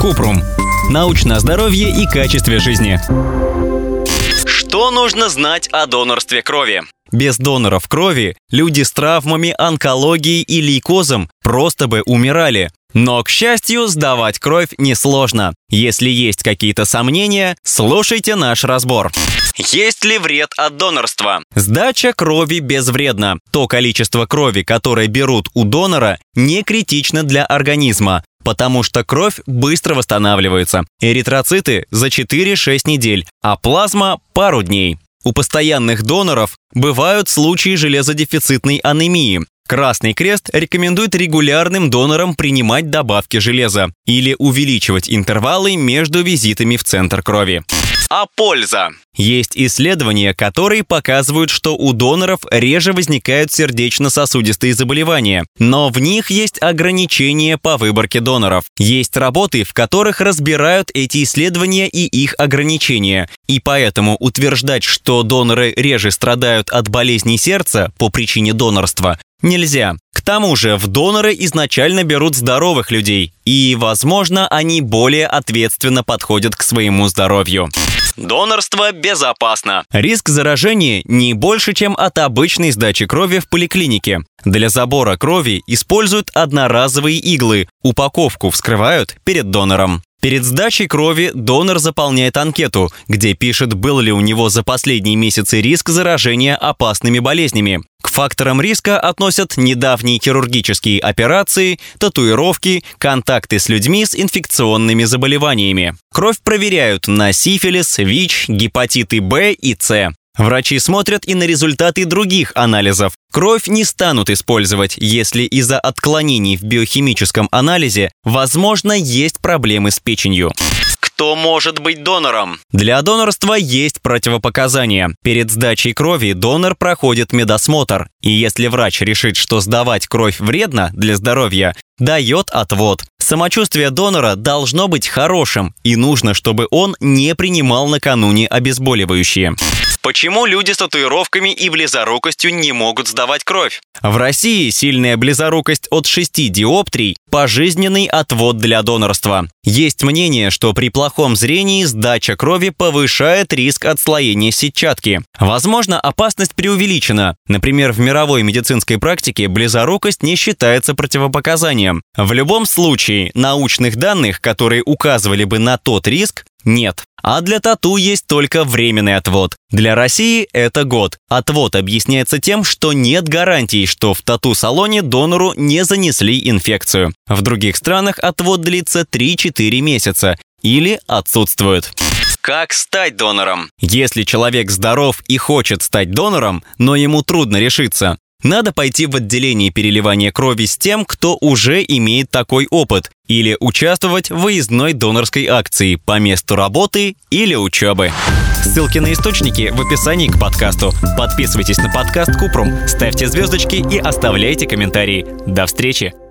Купрум. Научное здоровье и качестве жизни. Что нужно знать о донорстве крови? Без доноров крови люди с травмами, онкологией и лейкозом просто бы умирали. Но, к счастью, сдавать кровь несложно. Если есть какие-то сомнения, слушайте наш разбор. Есть ли вред от донорства? Сдача крови безвредна. То количество крови, которое берут у донора, не критично для организма, потому что кровь быстро восстанавливается. Эритроциты за 4-6 недель, а плазма – пару дней. У постоянных доноров бывают случаи железодефицитной анемии. Красный Крест рекомендует регулярным донорам принимать добавки железа или увеличивать интервалы между визитами в центр крови. А польза? Есть исследования, которые показывают, что у доноров реже возникают сердечно-сосудистые заболевания, но в них есть ограничения по выборке доноров. Есть работы, в которых разбирают эти исследования и их ограничения, и поэтому утверждать, что доноры реже страдают от болезней сердца по причине донорства, нельзя. К тому же в доноры изначально берут здоровых людей, и, возможно, они более ответственно подходят к своему здоровью. Донорство безопасно. Риск заражения не больше, чем от обычной сдачи крови в поликлинике. Для забора крови используют одноразовые иглы, упаковку вскрывают перед донором. Перед сдачей крови донор заполняет анкету, где пишет, был ли у него за последние месяцы риск заражения опасными болезнями. К факторам риска относят недавние хирургические операции, татуировки, контакты с людьми с инфекционными заболеваниями. Кровь проверяют на сифилис, ВИЧ, гепатиты Б и С. Врачи смотрят и на результаты других анализов. Кровь не станут использовать, если из-за отклонений в биохимическом анализе, возможно, есть проблемы с печенью. Кто может быть донором? Для донорства есть противопоказания. Перед сдачей крови донор проходит медосмотр. И если врач решит, что сдавать кровь вредно для здоровья, дает отвод. Самочувствие донора должно быть хорошим, и нужно, чтобы он не принимал накануне обезболивающие. Почему люди с татуировками и близорукостью не могут сдавать кровь? В России сильная близорукость от 6 диоптрий – пожизненный отвод для донорства. Есть мнение, что при плохом зрении сдача крови повышает риск отслоения сетчатки. Возможно, опасность преувеличена. Например, в мировой медицинской практике близорукость не считается противопоказанием. В любом случае, научных данных, которые указывали бы на тот риск, нет. А для тату есть только временный отвод. Для России это год. Отвод объясняется тем, что нет гарантий, что в тату-салоне донору не занесли инфекцию. В других странах отвод длится 3-4 месяца или отсутствует. Как стать донором? Если человек здоров и хочет стать донором, но ему трудно решиться, надо пойти в отделение переливания крови с тем, кто уже имеет такой опыт, или участвовать в выездной донорской акции по месту работы или учебы. Ссылки на источники в описании к подкасту. Подписывайтесь на подкаст Купрум, ставьте звездочки и оставляйте комментарии. До встречи!